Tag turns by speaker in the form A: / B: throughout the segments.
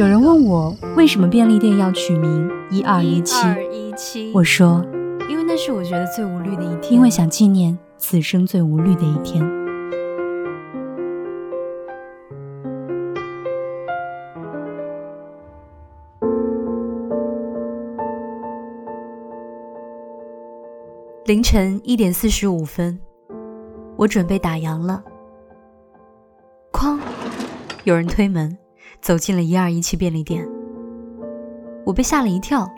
A: 有人问我为什么便利店要取名一二一七？我说，
B: 因为那是我觉得最无虑的一天，
A: 因为想纪念此生最无虑的一天。凌晨一点四十五分，我准备打烊了。哐，有人推门。走进了一二一七便利店，我被吓了一跳。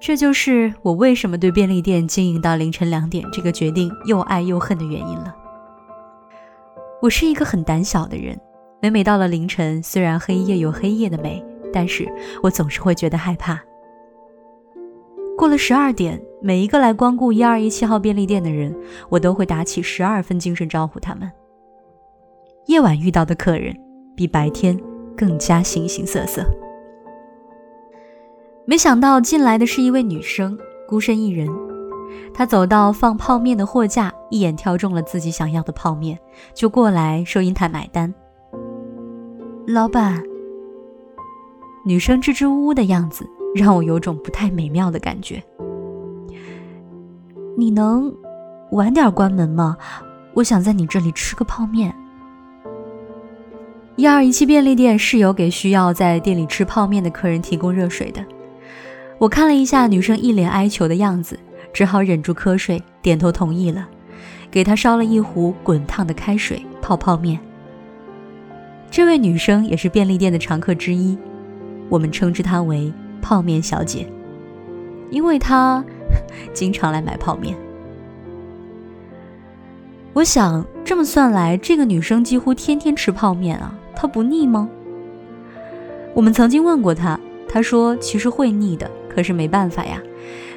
A: 这就是我为什么对便利店经营到凌晨两点这个决定又爱又恨的原因了。我是一个很胆小的人，每每到了凌晨，虽然黑夜有黑夜的美，但是我总是会觉得害怕。过了十二点，每一个来光顾一二一七号便利店的人，我都会打起十二分精神招呼他们。夜晚遇到的客人。比白天更加形形色色。没想到进来的是一位女生，孤身一人。她走到放泡面的货架，一眼挑中了自己想要的泡面，就过来收银台买单。老板，女生支支吾吾的样子让我有种不太美妙的感觉。你能晚点关门吗？我想在你这里吃个泡面。一二一七便利店是有给需要在店里吃泡面的客人提供热水的。我看了一下女生一脸哀求的样子，只好忍住瞌睡，点头同意了，给她烧了一壶滚烫的开水泡泡面。这位女生也是便利店的常客之一，我们称之她为泡面小姐，因为她经常来买泡面。我想这么算来，这个女生几乎天天吃泡面啊。他不腻吗？我们曾经问过他，他说其实会腻的，可是没办法呀，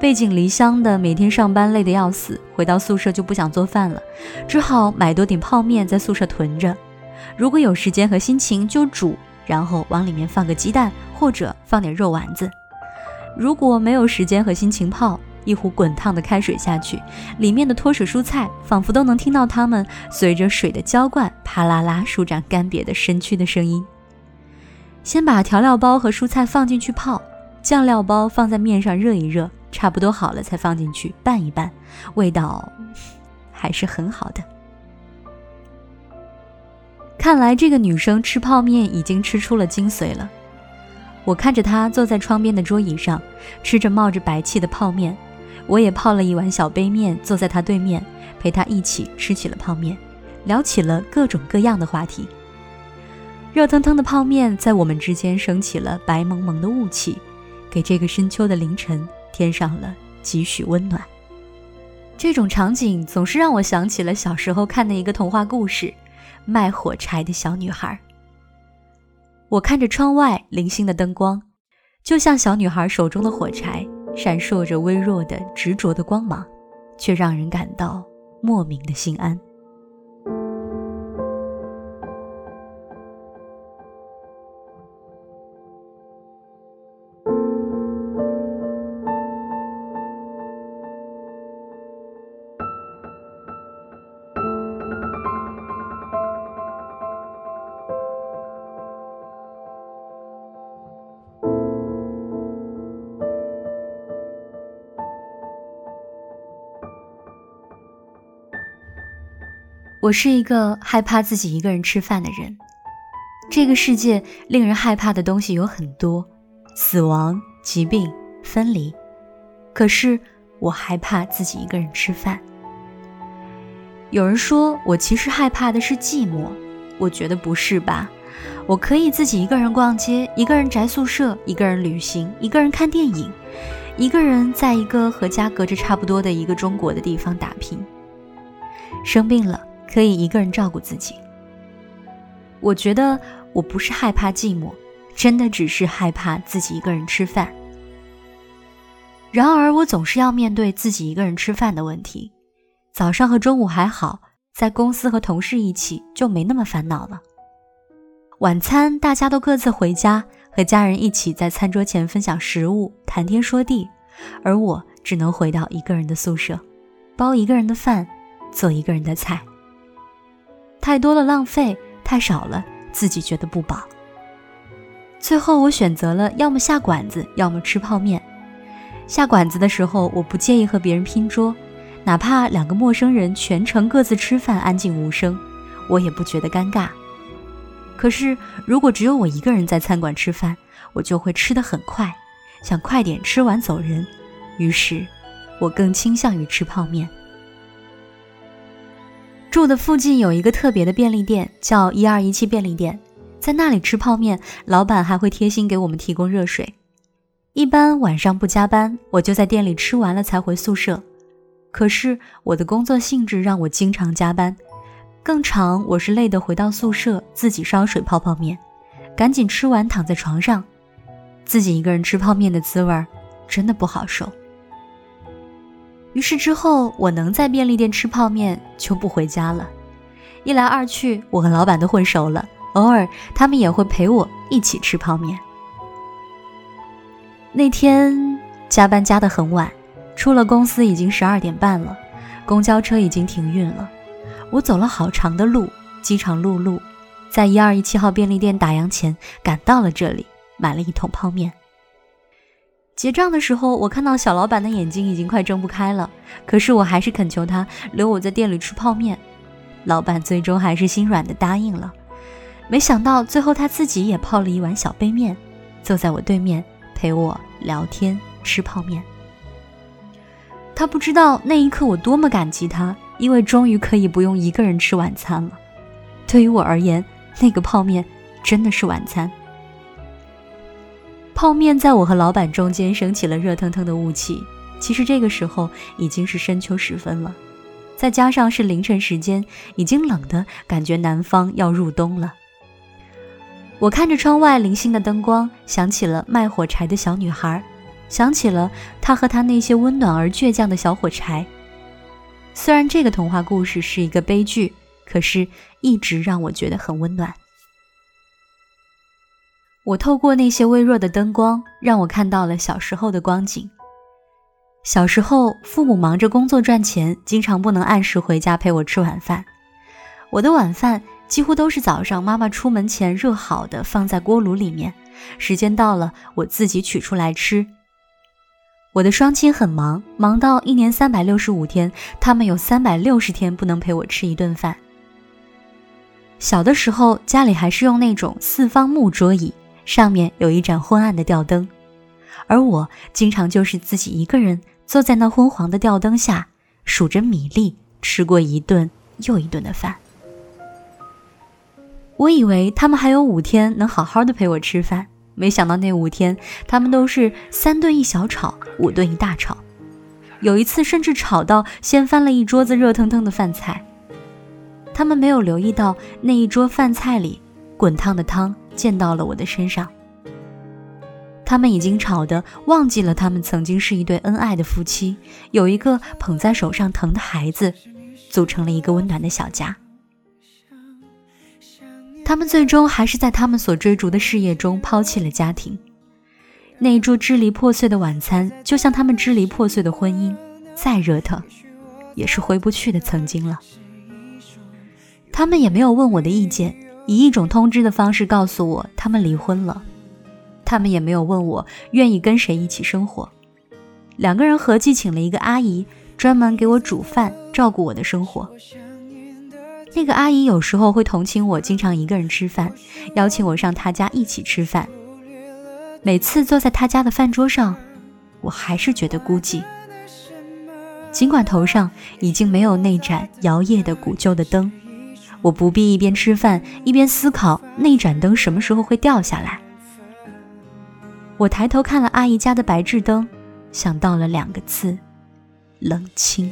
A: 背井离乡的，每天上班累得要死，回到宿舍就不想做饭了，只好买多点泡面在宿舍囤着，如果有时间和心情就煮，然后往里面放个鸡蛋或者放点肉丸子。如果没有时间和心情泡，一壶滚烫的开水下去，里面的脱水蔬菜仿佛都能听到它们随着水的浇灌，啪啦啦舒展干瘪的身躯的声音。先把调料包和蔬菜放进去泡，酱料包放在面上热一热，差不多好了才放进去拌一拌，味道还是很好的。看来这个女生吃泡面已经吃出了精髓了。我看着她坐在窗边的桌椅上，吃着冒着白气的泡面。我也泡了一碗小杯面，坐在他对面，陪他一起吃起了泡面，聊起了各种各样的话题。热腾腾的泡面在我们之间升起了白蒙蒙的雾气，给这个深秋的凌晨添上了几许温暖。这种场景总是让我想起了小时候看的一个童话故事《卖火柴的小女孩》。我看着窗外零星的灯光，就像小女孩手中的火柴。闪烁着微弱的、执着的光芒，却让人感到莫名的心安。我是一个害怕自己一个人吃饭的人。这个世界令人害怕的东西有很多，死亡、疾病、分离。可是我害怕自己一个人吃饭。有人说我其实害怕的是寂寞，我觉得不是吧？我可以自己一个人逛街，一个人宅宿舍，一个人旅行，一个人看电影，一个人在一个和家隔着差不多的一个中国的地方打拼。生病了。可以一个人照顾自己。我觉得我不是害怕寂寞，真的只是害怕自己一个人吃饭。然而，我总是要面对自己一个人吃饭的问题。早上和中午还好，在公司和同事一起就没那么烦恼了。晚餐大家都各自回家，和家人一起在餐桌前分享食物、谈天说地，而我只能回到一个人的宿舍，包一个人的饭，做一个人的菜。太多了浪费，太少了自己觉得不饱。最后我选择了要么下馆子，要么吃泡面。下馆子的时候，我不介意和别人拼桌。哪怕两个陌生人全程各自吃饭，安静无声，我也不觉得尴尬。可是，如果只有我一个人在餐馆吃饭，我就会吃得很快，想快点吃完走人。于是，我更倾向于吃泡面。住的附近有一个特别的便利店，叫一二一七便利店，在那里吃泡面，老板还会贴心给我们提供热水。一般晚上不加班，我就在店里吃完了才回宿舍。可是我的工作性质让我经常加班，更长我是累得回到宿舍自己烧水泡泡面，赶紧吃完躺在床上，自己一个人吃泡面的滋味儿真的不好受。于是之后我能在便利店吃泡面就不回家了，一来二去我和老板都混熟了，偶尔他们也会陪我一起吃泡面。那天加班加得很晚。出了公司已经十二点半了，公交车已经停运了。我走了好长的路，饥肠辘辘，在一二一七号便利店打烊前赶到了这里，买了一桶泡面。结账的时候，我看到小老板的眼睛已经快睁不开了，可是我还是恳求他留我在店里吃泡面。老板最终还是心软的答应了。没想到最后他自己也泡了一碗小杯面，坐在我对面陪我聊天吃泡面。他不知道那一刻我多么感激他，因为终于可以不用一个人吃晚餐了。对于我而言，那个泡面真的是晚餐。泡面在我和老板中间升起了热腾腾的雾气。其实这个时候已经是深秋时分了，再加上是凌晨时间，已经冷的感觉南方要入冬了。我看着窗外零星的灯光，想起了卖火柴的小女孩。想起了她和她那些温暖而倔强的小火柴。虽然这个童话故事是一个悲剧，可是一直让我觉得很温暖。我透过那些微弱的灯光，让我看到了小时候的光景。小时候，父母忙着工作赚钱，经常不能按时回家陪我吃晚饭。我的晚饭几乎都是早上妈妈出门前热好的，放在锅炉里面，时间到了，我自己取出来吃。我的双亲很忙，忙到一年三百六十五天，他们有三百六十天不能陪我吃一顿饭。小的时候，家里还是用那种四方木桌椅，上面有一盏昏暗的吊灯，而我经常就是自己一个人坐在那昏黄的吊灯下，数着米粒，吃过一顿又一顿的饭。我以为他们还有五天能好好的陪我吃饭。没想到那五天，他们都是三顿一小炒，五顿一大炒，有一次甚至炒到掀翻了一桌子热腾腾的饭菜。他们没有留意到那一桌饭菜里滚烫的汤溅到了我的身上。他们已经吵得忘记了他们曾经是一对恩爱的夫妻，有一个捧在手上疼的孩子，组成了一个温暖的小家。他们最终还是在他们所追逐的事业中抛弃了家庭。那一桌支离破碎的晚餐，就像他们支离破碎的婚姻，再热腾，也是回不去的曾经了。他们也没有问我的意见，以一种通知的方式告诉我他们离婚了。他们也没有问我愿意跟谁一起生活。两个人合计请了一个阿姨，专门给我煮饭，照顾我的生活。那个阿姨有时候会同情我，经常一个人吃饭，邀请我上她家一起吃饭。每次坐在她家的饭桌上，我还是觉得孤寂。尽管头上已经没有那盏摇曳的古旧的灯，我不必一边吃饭一边思考那盏灯什么时候会掉下来。我抬头看了阿姨家的白炽灯想到了两个字冷清。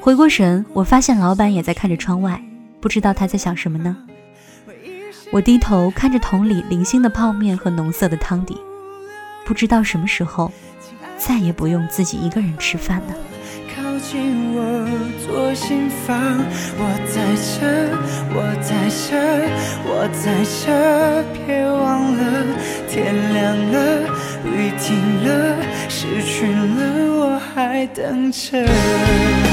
A: 回过神我发现老板也在看着窗外不知道他在想什么呢。我低头看着桶里零星的泡面和浓色的汤底不知道什么时候再也不用自己一个人吃饭了。
C: 靠近我，左心房。我在这，我在这，我在这。别忘了，天亮了，雨停了，失去了，我还等着。